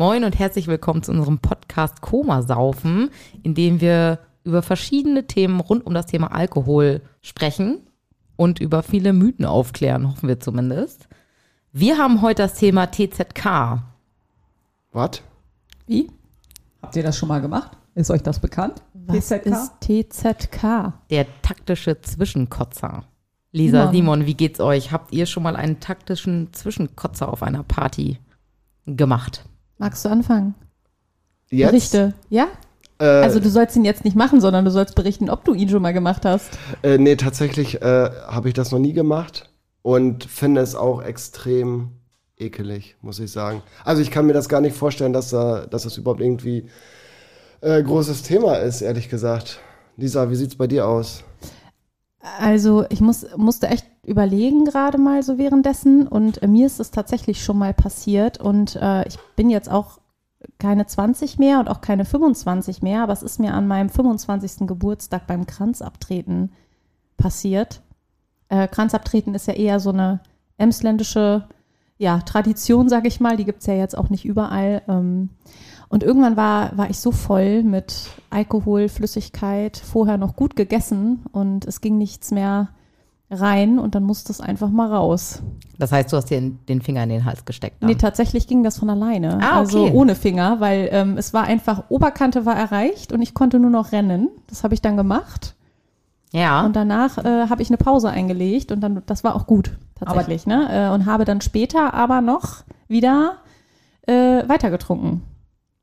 Moin und herzlich willkommen zu unserem Podcast Koma Saufen, in dem wir über verschiedene Themen rund um das Thema Alkohol sprechen und über viele Mythen aufklären, hoffen wir zumindest. Wir haben heute das Thema TZK. Was? Wie? Habt ihr das schon mal gemacht? Ist euch das bekannt? Was TZK? ist TZK? Der taktische Zwischenkotzer. Lisa, Simon. Simon, wie geht's euch? Habt ihr schon mal einen taktischen Zwischenkotzer auf einer Party gemacht? Magst du anfangen? Jetzt? Berichte. Ja? Äh, Also du sollst ihn jetzt nicht machen, sondern du sollst berichten, ob du ihn schon mal gemacht hast. äh, nee, tatsächlich äh, habe ich das noch nie gemacht und finde es auch extrem ekelig, muss ich sagen. Also ich kann mir das gar nicht vorstellen, dass, da, dass das überhaupt irgendwie äh, großes Thema ist, ehrlich gesagt. Lisa, wie sieht's bei dir aus? Also ich muss, musste echt überlegen gerade mal so währenddessen und äh, mir ist es tatsächlich schon mal passiert und äh, ich bin jetzt auch keine 20 mehr und auch keine 25 mehr, aber es ist mir an meinem 25. Geburtstag beim Kranzabtreten passiert. Äh, Kranzabtreten ist ja eher so eine emsländische ja, Tradition, sage ich mal, die gibt es ja jetzt auch nicht überall. Ähm, und irgendwann war, war ich so voll mit Alkohol, Flüssigkeit, vorher noch gut gegessen und es ging nichts mehr rein und dann musste es einfach mal raus. Das heißt, du hast dir den Finger in den Hals gesteckt. Dann. Nee, tatsächlich ging das von alleine. Ah, Also okay. ohne Finger, weil ähm, es war einfach, Oberkante war erreicht und ich konnte nur noch rennen. Das habe ich dann gemacht. ja. Und danach äh, habe ich eine Pause eingelegt und dann, das war auch gut, tatsächlich, ne? Äh, und habe dann später aber noch wieder äh, weitergetrunken.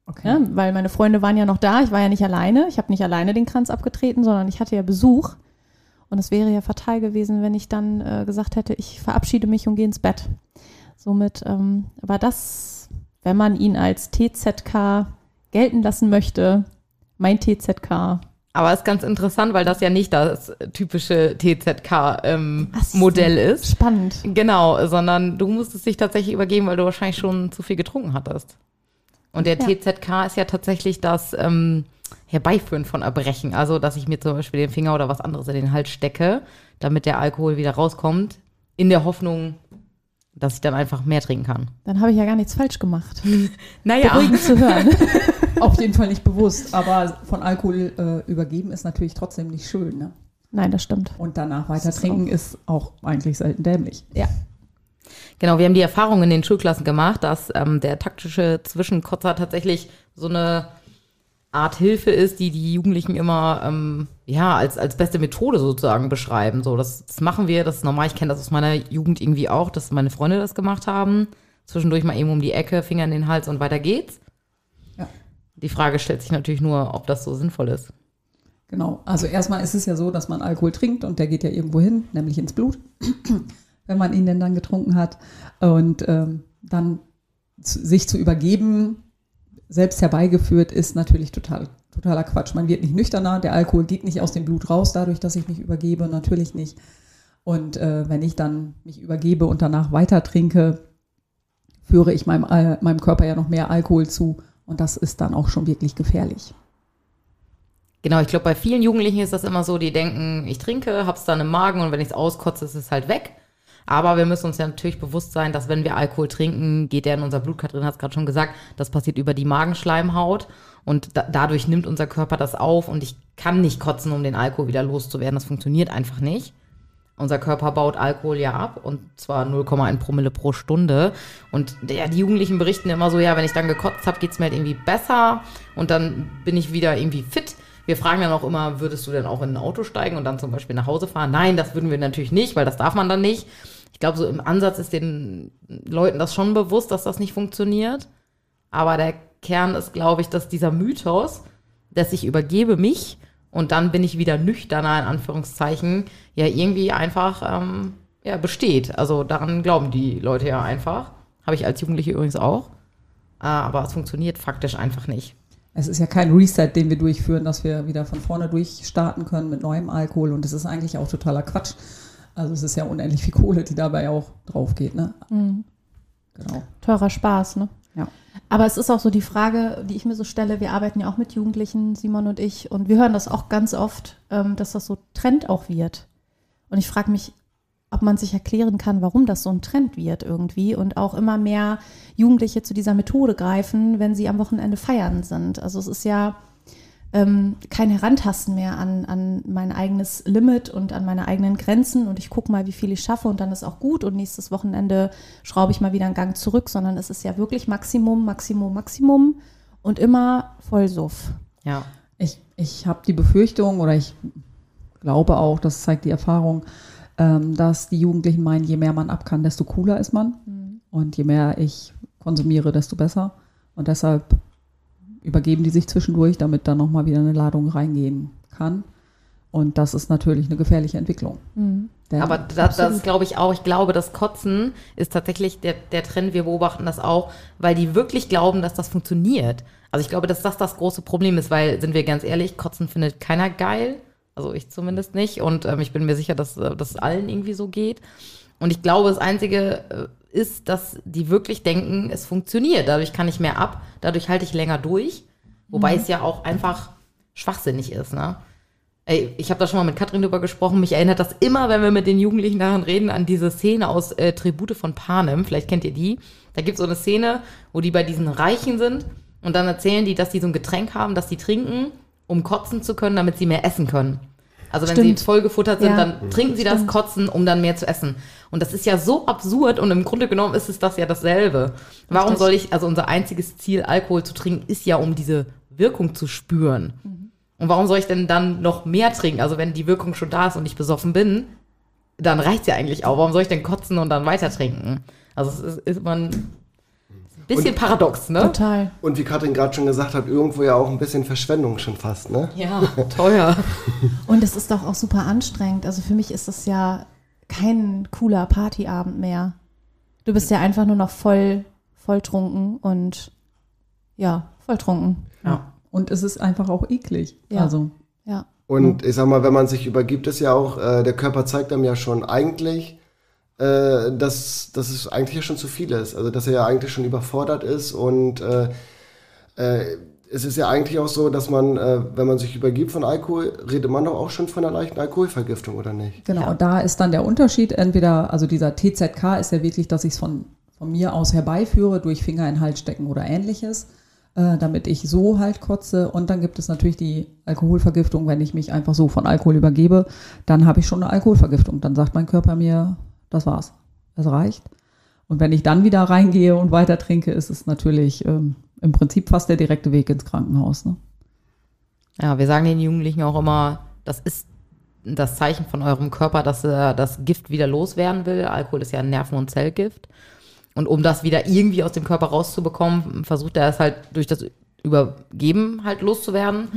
Okay. Ja, weil meine Freunde waren ja noch da, ich war ja nicht alleine, ich habe nicht alleine den Kranz abgetreten, sondern ich hatte ja Besuch. Und es wäre ja fatal gewesen, wenn ich dann äh, gesagt hätte, ich verabschiede mich und gehe ins Bett. Somit ähm, war das, wenn man ihn als TZK gelten lassen möchte, mein TZK. Aber es ist ganz interessant, weil das ja nicht das typische. TZK-Modell ähm, ist. Spannend. Genau, sondern du musstest dich tatsächlich übergeben, weil du wahrscheinlich schon zu viel getrunken hattest. Und der Ja. TZK ist ja tatsächlich das ähm, Herbeiführen von Erbrechen. Also, dass ich mir zum Beispiel den Finger oder was anderes in den Hals stecke, damit der Alkohol wieder rauskommt, in der Hoffnung, dass ich dann einfach mehr trinken kann. Dann habe ich ja gar nichts falsch gemacht. Naja, Beruhigend zu hören. Auf jeden Fall nicht bewusst, aber von Alkohol äh, übergeben ist natürlich trotzdem nicht schön. Ne? Nein, das stimmt. Und danach weiter trinken ist auch eigentlich selten dämlich. Ja. Genau, wir haben die Erfahrung in den Schulklassen gemacht, dass ähm, der taktische Zwischenkotzer tatsächlich so eine Art Hilfe ist, die die Jugendlichen immer ähm, ja als, als beste Methode sozusagen beschreiben. So, das, das machen wir, das ist normal. Ich kenne das aus meiner Jugend irgendwie auch, dass meine Freunde das gemacht haben. Zwischendurch mal eben um die Ecke, Finger in den Hals und weiter geht's. Ja. Die Frage stellt sich natürlich nur, ob das so sinnvoll ist. Genau. Also erstmal ist es ja so, dass man Alkohol trinkt und der geht ja irgendwo hin, nämlich ins Blut, wenn man ihn denn dann getrunken hat. Und ähm, dann sich zu übergeben, selbst herbeigeführt, ist natürlich total, totaler Quatsch. Man wird nicht nüchterner, der Alkohol geht nicht aus dem Blut raus, dadurch, dass ich mich übergebe, natürlich nicht. Und äh, wenn ich dann mich übergebe und danach weiter trinke, führe ich meinem, Al- meinem Körper ja noch mehr Alkohol zu. Und das ist dann auch schon wirklich gefährlich. Genau, ich glaube, bei vielen Jugendlichen ist das immer so, die denken, ich trinke, hab's dann im Magen und wenn ich es auskotze, ist es halt weg. Aber wir müssen uns ja natürlich bewusst sein, dass wenn wir Alkohol trinken, geht der in unser Blut, Katrin hat es gerade schon gesagt, das passiert über die Magenschleimhaut und da, dadurch nimmt unser Körper das auf und ich kann nicht kotzen, um den Alkohol wieder loszuwerden. Das funktioniert einfach nicht. Unser Körper baut Alkohol ja ab und zwar 0,1 Promille pro Stunde. Und ja, die Jugendlichen berichten immer so, ja, wenn ich dann gekotzt habe, geht's mir halt irgendwie besser und dann bin ich wieder irgendwie fit. Wir fragen dann auch immer, würdest du denn auch in ein Auto steigen und dann zum Beispiel nach Hause fahren? Nein, das würden wir natürlich nicht, weil das darf man dann nicht. Ich glaube, so im Ansatz ist den Leuten das schon bewusst, dass das nicht funktioniert. Aber der Kern ist, glaube ich, dass dieser Mythos, dass ich übergebe mich und dann bin ich wieder nüchterner, in Anführungszeichen, ja irgendwie einfach ähm, ja, besteht. Also daran glauben die Leute ja einfach. Habe ich als Jugendliche übrigens auch. Äh, aber es funktioniert faktisch einfach nicht. Es ist ja kein Reset, den wir durchführen, dass wir wieder von vorne durchstarten können mit neuem Alkohol. Und es ist eigentlich auch totaler Quatsch. Also es ist ja unendlich viel Kohle, die dabei auch drauf geht. Ne? Genau. Teurer Spaß, ne? Ja. Aber es ist auch so die Frage, die ich mir so stelle, wir arbeiten ja auch mit Jugendlichen, Simon und ich, und wir hören das auch ganz oft, ähm, dass das so Trend auch wird. Und ich frage mich, ob man sich erklären kann, warum das so ein Trend wird irgendwie und auch immer mehr Jugendliche zu dieser Methode greifen, wenn sie am Wochenende feiern sind. Also es ist ja ähm, kein Herantasten mehr an, an mein eigenes Limit und an meine eigenen Grenzen und ich gucke mal, wie viel ich schaffe und dann ist auch gut und nächstes Wochenende schraube ich mal wieder einen Gang zurück, sondern es ist ja wirklich Maximum, Maximum, Maximum und immer Vollsuff. Ja. Ich, ich habe die Befürchtung oder ich glaube auch, das zeigt die Erfahrung, ähm, dass die Jugendlichen meinen, je mehr man ab kann, desto cooler ist man. Und je mehr ich konsumiere, desto besser. Und deshalb übergeben die sich zwischendurch, damit dann nochmal wieder eine Ladung reingehen kann. Und das ist natürlich eine gefährliche Entwicklung. Denn- Aber das, das glaube ich auch. Ich glaube, das Kotzen ist tatsächlich der, der Trend. Wir beobachten das auch, weil die wirklich glauben, dass das funktioniert. Also ich glaube, dass das das große Problem ist, weil, sind wir ganz ehrlich, Kotzen findet keiner geil. Also ich zumindest nicht. Und ähm, ich bin mir sicher, dass äh, das allen irgendwie so geht. Und ich glaube, das Einzige äh, ist, dass die wirklich denken, es funktioniert. Dadurch kann ich mehr ab, dadurch halte ich länger durch. Wobei es ja auch einfach schwachsinnig ist, ne? Ey, ich habe da schon mal mit Katrin drüber gesprochen. Mich erinnert das immer, wenn wir mit den Jugendlichen daran reden, an diese Szene aus äh, Tribute von Panem. Vielleicht kennt ihr die. Da gibt es so eine Szene, wo die bei diesen Reichen sind und dann erzählen die, dass die so ein Getränk haben, das die trinken, um kotzen zu können, damit sie mehr essen können. Also wenn Stimmt. sie vollgefuttert sind, Ja. dann trinken sie das Kotzen, um dann mehr zu essen. Und das ist ja so absurd und im Grunde genommen ist es das ja dasselbe. Warum soll ich, also unser einziges Ziel, Alkohol zu trinken, ist ja, um diese Wirkung zu spüren. Und warum soll ich denn dann noch mehr trinken? Also wenn die Wirkung schon da ist und ich besoffen bin, dann reicht's ja eigentlich auch. Warum soll ich denn kotzen und dann weiter trinken? Also es ist, ist man ein bisschen paradox, ne? Total. Und wie Katrin gerade schon gesagt hat, irgendwo ja auch ein bisschen Verschwendung schon fast, ne? Ja, teuer. Und es ist doch auch super anstrengend. Also für mich ist das ja kein cooler Partyabend mehr. Du bist ja einfach nur noch voll, voll trunken und ja, voll trunken. Ja. Und es ist einfach auch eklig. Ja. Also Ja. Und ich sag mal, wenn man sich übergibt, ist ja auch, äh, der Körper zeigt einem ja schon eigentlich, äh, dass, dass es eigentlich ja schon zu viel ist. Also dass er ja eigentlich schon überfordert ist und äh, äh, es ist ja eigentlich auch so, dass man, äh, wenn man sich übergibt von Alkohol, redet man doch auch schon von einer leichten Alkoholvergiftung, oder nicht? Genau, Ja. und da ist dann der Unterschied. Entweder, also dieser TZK ist ja wirklich, dass ich es von, von mir aus herbeiführe, durch Finger in den Hals stecken oder ähnliches, äh, damit ich so halt kotze. Und dann gibt es natürlich die Alkoholvergiftung, wenn ich mich einfach so von Alkohol übergebe, dann habe ich schon eine Alkoholvergiftung. Dann sagt mein Körper mir, das war's, es reicht. Und wenn ich dann wieder reingehe und weiter trinke, ist es natürlich ähm, im Prinzip fast der direkte Weg ins Krankenhaus. Ne? Ja, wir sagen den Jugendlichen auch immer, das ist das Zeichen von eurem Körper, dass er das Gift wieder loswerden will. Alkohol ist ja ein Nerven- und Zellgift. Und um das wieder irgendwie aus dem Körper rauszubekommen, versucht er es halt durch das Übergeben halt loszuwerden.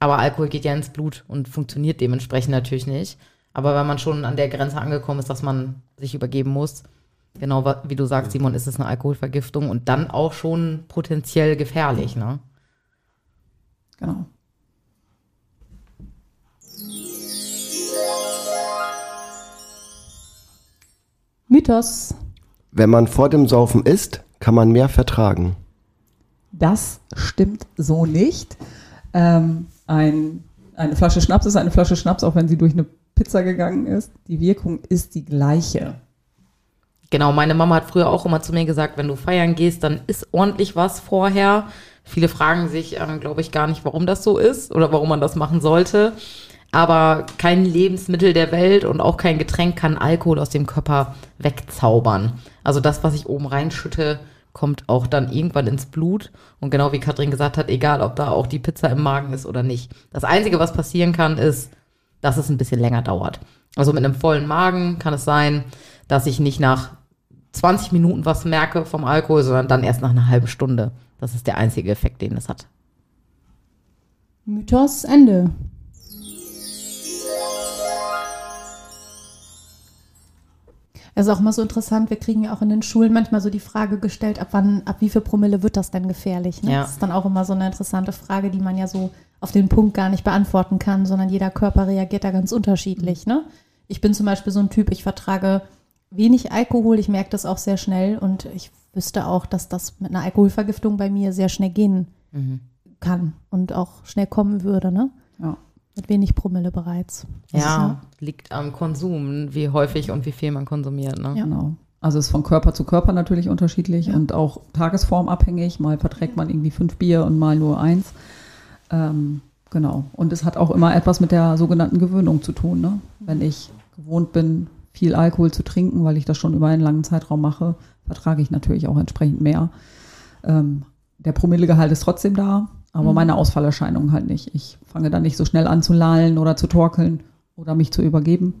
Aber Alkohol geht ja ins Blut und funktioniert dementsprechend natürlich nicht. Aber wenn man schon an der Grenze angekommen ist, dass man sich übergeben muss, genau wie du sagst, Simon, ist es eine Alkoholvergiftung und dann auch schon potenziell gefährlich, ne? Genau. Mythos. Wenn man vor dem Saufen isst, kann man mehr vertragen. Das stimmt so nicht. Ähm, ein, eine Flasche Schnaps ist eine Flasche Schnaps, auch wenn sie durch eine Pizza gegangen ist. Die Wirkung ist die gleiche. Genau, meine Mama hat früher auch immer zu mir gesagt, wenn du feiern gehst, dann isst ordentlich was vorher. Viele fragen sich, ähm, glaube ich, gar nicht, warum das so ist oder warum man das machen sollte. Aber kein Lebensmittel der Welt und auch kein Getränk kann Alkohol aus dem Körper wegzaubern. Also das, was ich oben reinschütte, kommt auch dann irgendwann ins Blut. Und genau wie Katrin gesagt hat, egal ob da auch die Pizza im Magen ist oder nicht. Das Einzige, was passieren kann, ist, dass es ein bisschen länger dauert. Also mit einem vollen Magen kann es sein, dass ich nicht nach 20 Minuten was merke vom Alkohol, sondern dann erst nach einer halben Stunde. Das ist der einzige Effekt, den es hat. Mythos Ende. Es ist auch immer so interessant, wir kriegen ja auch in den Schulen manchmal so die Frage gestellt, ab wann, ab wie viel Promille wird das denn gefährlich? Ne? Ja. Das ist dann auch immer so eine interessante Frage, die man ja so auf den Punkt gar nicht beantworten kann, sondern jeder Körper reagiert da ganz unterschiedlich. Ne? Ich bin zum Beispiel so ein Typ, ich vertrage wenig Alkohol, ich merke das auch sehr schnell und ich wüsste auch, dass das mit einer Alkoholvergiftung bei mir sehr schnell gehen kann und auch schnell kommen würde. Ne? Ja. Mit wenig Promille bereits. Ja, liegt am Konsum, wie häufig und wie viel man konsumiert. Ne? Ja. Genau. Also ist von Körper zu Körper natürlich unterschiedlich Ja. und auch tagesformabhängig. Mal verträgt man irgendwie fünf Bier und mal nur eins. Ähm, genau. Und es hat auch immer etwas mit der sogenannten Gewöhnung zu tun. Ne? Wenn ich gewohnt bin, viel Alkohol zu trinken, weil ich das schon über einen langen Zeitraum mache, vertrage ich natürlich auch entsprechend mehr. Ähm, der Promillegehalt ist trotzdem da, aber Mhm. meine Ausfallerscheinungen halt nicht. Ich fange dann nicht so schnell an zu lallen oder zu torkeln oder mich zu übergeben.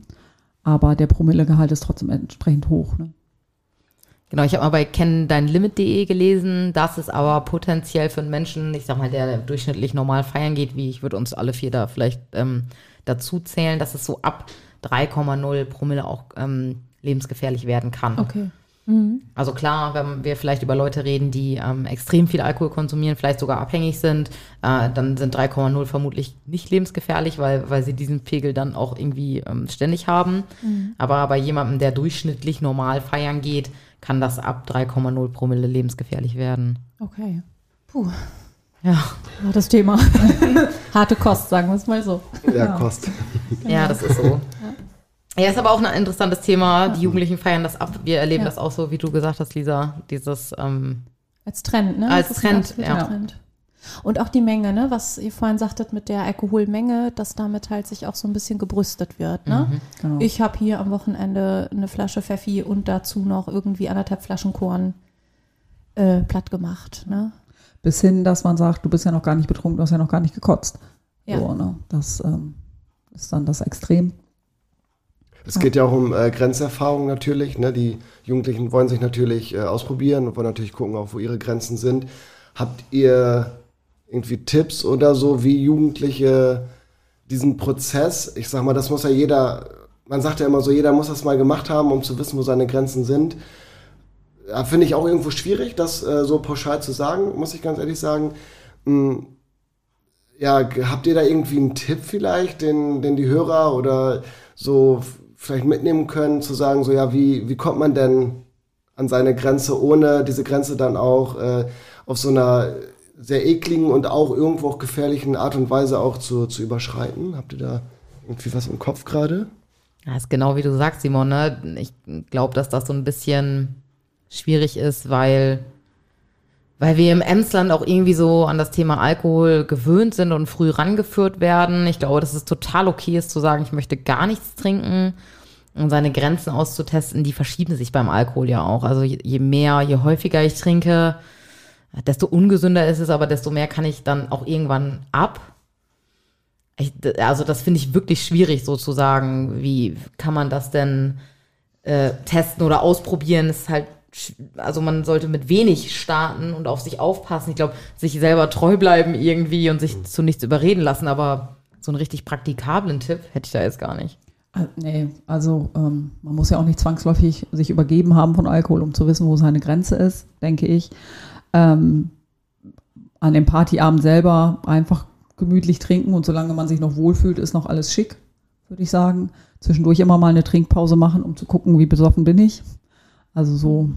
Aber der Promillegehalt ist trotzdem entsprechend hoch. Ne? Genau, ich habe mal bei kenndeinlimit.de gelesen, dass es aber potenziell für einen Menschen, ich sag mal, der durchschnittlich normal feiern geht, wie ich würde uns alle vier da vielleicht ähm, dazu zählen, dass es so ab 3,0 Promille auch ähm, lebensgefährlich werden kann. Okay. Mhm. Also klar, wenn wir vielleicht über Leute reden, die ähm, extrem viel Alkohol konsumieren, vielleicht sogar abhängig sind, äh, dann sind 3,0 vermutlich nicht lebensgefährlich, weil, weil sie diesen Pegel dann auch irgendwie ähm, ständig haben. Aber bei jemandem, der durchschnittlich normal feiern geht, kann das ab 3,0 Promille lebensgefährlich werden. Okay. Puh, Ja, hartes Thema. Harte Kost, sagen wir es mal so. Ja, Ja. Kost. ja, das ist so. Ja, ist aber auch ein interessantes Thema. Die Jugendlichen feiern das ab. Wir erleben Ja. das auch so, wie du gesagt hast, Lisa. Dieses, ähm, Als Trend, ne? Als Trend, ja. Trend. Und auch die Menge, ne? Was ihr vorhin sagtet mit der Alkoholmenge, dass damit halt sich auch so ein bisschen gebrüstet wird, ne? Genau. Ich habe hier am Wochenende eine Flasche Pfeffi und dazu noch irgendwie anderthalb Flaschen Korn äh, platt gemacht, ne? Bis hin, dass man sagt, du bist ja noch gar nicht betrunken, du hast ja noch gar nicht gekotzt. Ja. So, ne? Das ähm, ist dann das Extrem. Es geht ja auch um äh, Grenzerfahrung natürlich. Ne? Die Jugendlichen wollen sich natürlich äh, ausprobieren und wollen natürlich gucken, auch wo ihre Grenzen sind. Habt ihr irgendwie Tipps oder so, wie Jugendliche diesen Prozess, ich sag mal, das muss ja jeder, man sagt ja immer so, jeder muss das mal gemacht haben, um zu wissen, wo seine Grenzen sind. Ja, Finde ich auch irgendwo schwierig, das äh, so pauschal zu sagen, muss ich ganz ehrlich sagen. Hm, ja, habt ihr da irgendwie einen Tipp vielleicht, den, den die Hörer oder so vielleicht mitnehmen können, zu sagen, so ja, wie, wie kommt man denn an seine Grenze, ohne diese Grenze dann auch äh, auf so einer sehr ekligen und auch irgendwo auch gefährlichen Art und Weise auch zu, zu überschreiten? Habt ihr da irgendwie was im Kopf gerade? Ja, ist genau wie du sagst, Simon. Ne? Ich glaube, dass das so ein bisschen schwierig ist, weil, weil wir im Emsland auch irgendwie so an das Thema Alkohol gewöhnt sind und früh rangeführt werden. Ich glaube, dass es total okay ist zu sagen, ich möchte gar nichts trinken und seine Grenzen auszutesten, die verschieben sich beim Alkohol ja auch. Also je, mehr, je häufiger ich trinke, desto ungesünder ist es, aber desto mehr kann ich dann auch irgendwann ab. Ich, also das finde ich wirklich schwierig sozusagen. Wie kann man das denn äh, testen oder ausprobieren? Ist halt, also man sollte mit wenig starten und auf sich aufpassen. Ich glaube, sich selber treu bleiben irgendwie und sich zu nichts überreden lassen. Aber so einen richtig praktikablen Tipp hätte ich da jetzt gar nicht. Äh, Nee, also ähm, man muss ja auch nicht zwangsläufig sich übergeben haben von Alkohol, um zu wissen, wo seine Grenze ist, denke ich. Ähm, an dem Partyabend selber einfach gemütlich trinken und solange man sich noch wohlfühlt, ist noch alles schick, würde ich sagen. Zwischendurch immer mal eine Trinkpause machen, um zu gucken, wie besoffen bin ich. Also so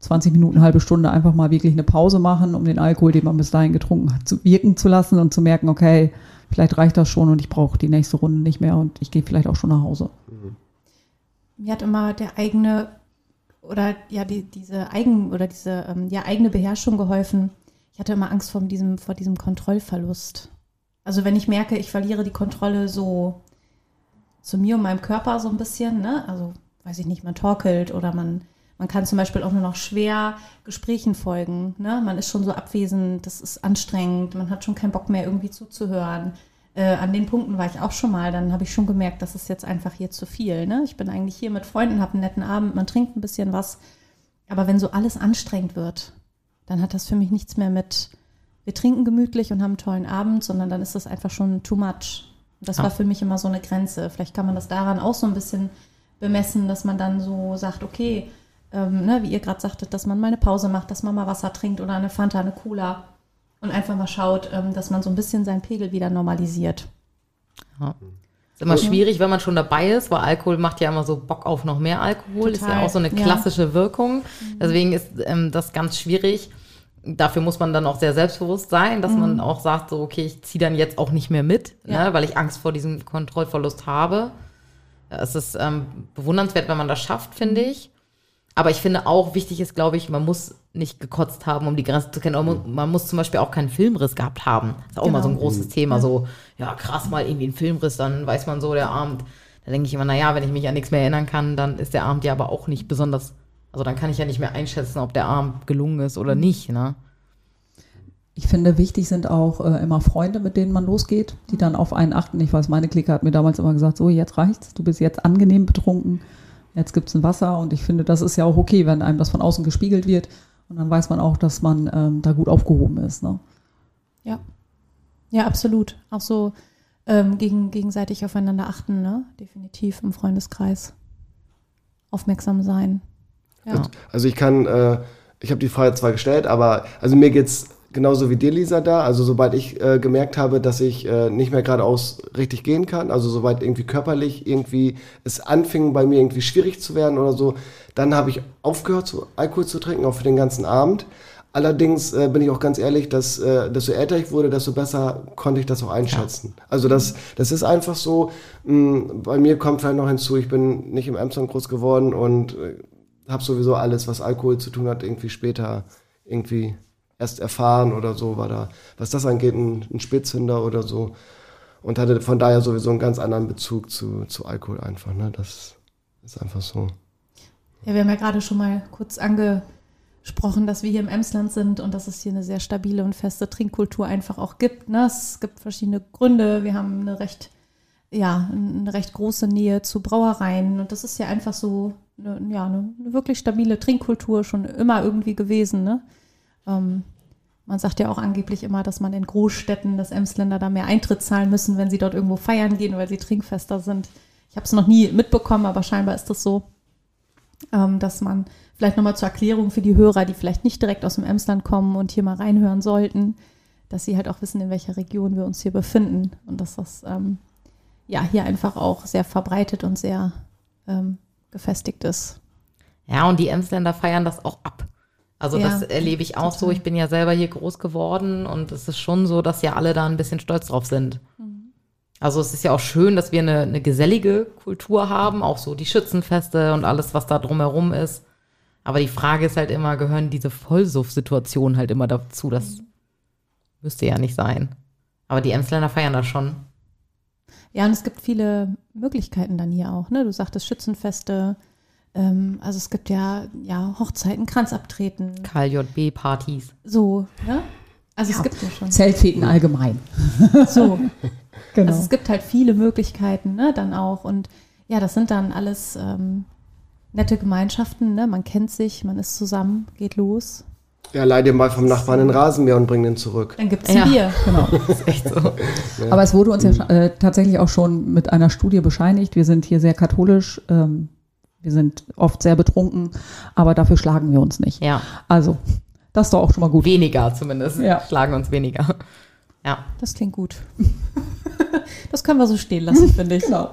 20 Minuten, halbe Stunde einfach mal wirklich eine Pause machen, um den Alkohol, den man bis dahin getrunken hat, zu wirken zu lassen und zu merken, okay, vielleicht reicht das schon und ich brauche die nächste Runde nicht mehr und ich gehe vielleicht auch schon nach Hause. Mir hat immer der eigene oder ja die, diese eigen oder diese ähm, ja eigene Beherrschung geholfen. Ich hatte immer Angst vor diesem vor diesem Kontrollverlust. Also wenn ich merke, ich verliere die Kontrolle so zu mir und meinem Körper so ein bisschen, ne? Also weiß ich nicht, man torkelt oder man man kann zum Beispiel auch nur noch schwer Gesprächen folgen. Ne? Man ist schon so abwesend, das ist anstrengend, man hat schon keinen Bock mehr irgendwie zuzuhören. Äh, an den Punkten war ich auch schon mal, dann habe ich schon gemerkt, das ist jetzt einfach hier zu viel. Ne? Ich bin eigentlich hier mit Freunden, habe einen netten Abend, man trinkt ein bisschen was. Aber wenn so alles anstrengend wird, dann hat das für mich nichts mehr mit, wir trinken gemütlich und haben einen tollen Abend, sondern dann ist das einfach schon too much. Das Ja. war für mich immer so eine Grenze. Vielleicht kann man das daran auch so ein bisschen bemessen, dass man dann so sagt, okay, ähm, ne, wie ihr gerade sagtet, dass man mal eine Pause macht, dass man mal Wasser trinkt oder eine Fanta, eine Cola und einfach mal schaut, ähm, dass man so ein bisschen seinen Pegel wieder normalisiert. Ist immer schwierig, wenn man schon dabei ist, weil Alkohol macht ja immer so Bock auf noch mehr Alkohol. Ist ja Total, auch so eine ja. klassische Wirkung. Deswegen ist ähm, das ganz schwierig. dafür muss man dann auch sehr selbstbewusst sein, dass man auch sagt, so, okay, ich ziehe dann jetzt auch nicht mehr mit, Ja. ne, weil ich Angst vor diesem Kontrollverlust habe. Es ist ähm, bewundernswert, wenn man das schafft, finde ich. Aber ich finde auch wichtig ist, glaube ich, man muss nicht gekotzt haben, um die Grenze zu kennen. Man- man muss zum Beispiel auch keinen Filmriss gehabt haben. Das ist auch immer so ein Genau. großes Thema. So, ja, krass, mal irgendwie ein Filmriss, dann weiß man so, der Abend. Da denke ich immer, naja, wenn ich mich an nichts mehr erinnern kann, dann ist der Abend ja aber auch nicht besonders. Also dann kann ich ja nicht mehr einschätzen, ob der Abend gelungen ist oder nicht. Ne? Ich finde, wichtig sind auch äh, immer Freunde, mit denen man losgeht, die dann auf einen achten. Ich weiß, meine Clique hat mir damals immer gesagt, so, jetzt reicht's, du bist jetzt angenehm betrunken, jetzt gibt's ein Wasser und ich finde, das ist ja auch okay, wenn einem das von außen gespiegelt wird und dann weiß man auch, dass man ähm, da gut aufgehoben ist. Ne? Ja. Ja, absolut. Auch so ähm, gegen, gegenseitig aufeinander achten, ne? Definitiv im Freundeskreis. Aufmerksam sein. Ja. Also ich kann, äh, ich habe die Frage zwar gestellt, aber also mir geht's genauso wie dir, Lisa, da. Also sobald ich äh, gemerkt habe, dass ich äh, nicht mehr geradeaus richtig gehen kann, also sobald irgendwie körperlich irgendwie es anfing bei mir irgendwie schwierig zu werden oder so, dann habe ich aufgehört, zu, Alkohol zu trinken, auch für den ganzen Abend. Allerdings äh, bin ich auch ganz ehrlich, dass äh, desto älter ich wurde, desto besser konnte ich das auch einschätzen. Also das, das ist einfach so. Mh, bei mir kommt vielleicht noch hinzu, ich bin nicht im Emsland groß geworden und äh, habe sowieso alles, was Alkohol zu tun hat, irgendwie später irgendwie erst erfahren oder so, war da, was das angeht, ein, ein Spätzünder oder so. Und hatte von daher sowieso einen ganz anderen Bezug zu, zu Alkohol einfach. Ne? Das ist einfach so. Ja, wir haben ja gerade schon mal kurz angesprochen, dass wir hier im Emsland sind und dass es hier eine sehr stabile und feste Trinkkultur einfach auch gibt. Ne? Es gibt verschiedene Gründe. Wir haben eine recht, ja, eine recht große Nähe zu Brauereien und das ist ja einfach so eine, ja, eine wirklich stabile Trinkkultur schon immer irgendwie gewesen. Ne? Ähm, man sagt ja auch angeblich immer, dass man in Großstädten, dass Emsländer da mehr Eintritt zahlen müssen, wenn sie dort irgendwo feiern gehen, weil sie trinkfester sind. Ich habe es noch nie mitbekommen, aber scheinbar ist das so ähm, dass man vielleicht nochmal zur Erklärung für die Hörer, die vielleicht nicht direkt aus dem Emsland kommen und hier mal reinhören sollten, dass sie halt auch wissen, in welcher Region wir uns hier befinden und dass das ähm, ja hier einfach auch sehr verbreitet und sehr ähm, gefestigt ist. Ja, und die Emsländer feiern das auch ab. Also Ja, das erlebe ich auch so. total. Ich bin ja selber hier groß geworden und es ist schon so, dass ja alle da ein bisschen stolz drauf sind. Also es ist ja auch schön, dass wir eine, eine gesellige Kultur haben, auch so die Schützenfeste und alles, was da drumherum ist. Aber die Frage ist halt immer, gehören diese Vollsuff-Situationen halt immer dazu? Das müsste ja nicht sein. Aber die Emsländer feiern das schon. Ja, und es gibt viele Möglichkeiten dann hier auch. Ne? Du sagtest Schützenfeste. Ähm, also es gibt ja, ja Hochzeiten, Kranzabtreten, KJB-Partys. so. Ne? Also es gibt ja schon. Zeltfäden allgemein. So. Genau. Also es gibt halt viele Möglichkeiten, ne, dann auch. Und ja, das sind dann alles ähm, nette Gemeinschaften, ne? Man kennt sich, man ist zusammen, geht los. Ja, leih dir mal vom Nachbarn den Rasenmäher und bring den zurück. Dann gibt es Ja. ein Bier. genau. ist echt so. Aber es wurde uns ja äh, tatsächlich auch schon mit einer Studie bescheinigt. Wir sind hier sehr katholisch. Ähm, wir sind oft sehr betrunken, aber dafür schlagen wir uns nicht. Ja, Also, das ist doch auch schon mal gut. weniger zumindest. Ja. Schlagen uns weniger. Ja. Das klingt gut. das können wir so stehen lassen, finde ich. Genau.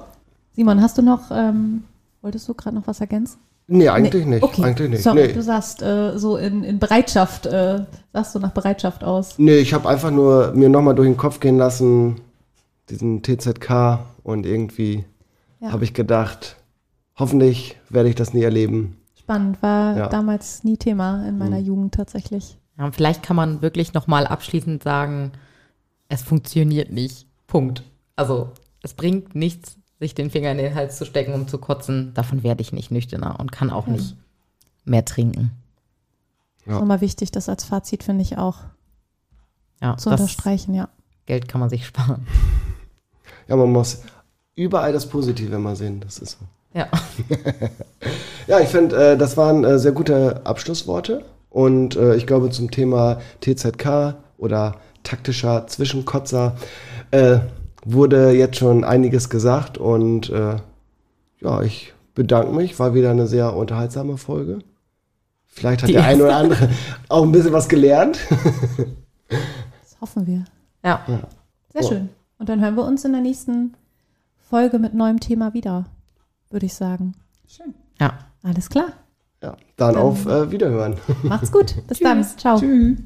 Simon, hast du noch, ähm, wolltest du gerade noch was ergänzen? Nee, eigentlich nicht. Okay, Eigentlich nicht. sorry, nee. du sagst äh, so in, in Bereitschaft, äh, sagst du nach Bereitschaft aus. Nee, ich habe einfach nur mir nochmal durch den Kopf gehen lassen, diesen TZK und irgendwie Ja. habe ich gedacht, hoffentlich werde ich das nie erleben. Spannend, war Ja. damals nie Thema in meiner Mhm. Jugend tatsächlich. Ja, und vielleicht kann man wirklich nochmal abschließend sagen, es funktioniert nicht. Punkt. Also es bringt nichts, sich den Finger in den Hals zu stecken, um zu kotzen. Davon werde ich nicht nüchterner und kann auch nicht mehr trinken. Ja. Ist nochmal wichtig, das als Fazit finde ich auch Ja, zu unterstreichen, ja. Geld kann man sich sparen. Ja, man muss überall das Positive immer sehen. Das ist so. Ja. Ja, ich finde, äh, das waren äh, sehr gute Abschlussworte. Und äh, ich glaube, zum Thema TZK oder taktischer Zwischenkotzer äh, wurde jetzt schon einiges gesagt. Und äh, ja, ich bedanke mich. War wieder eine sehr unterhaltsame Folge. Vielleicht hat Die der eine oder andere auch ein bisschen was gelernt. Das hoffen wir. Ja. Sehr Oh. schön. Und dann hören wir uns in der nächsten Folge mit neuem Thema wieder, würde ich sagen. Schön. Ja. Alles klar. Ja, dann auf äh, Wiederhören. Macht's gut. Bis dann. Ciao. Tschüss.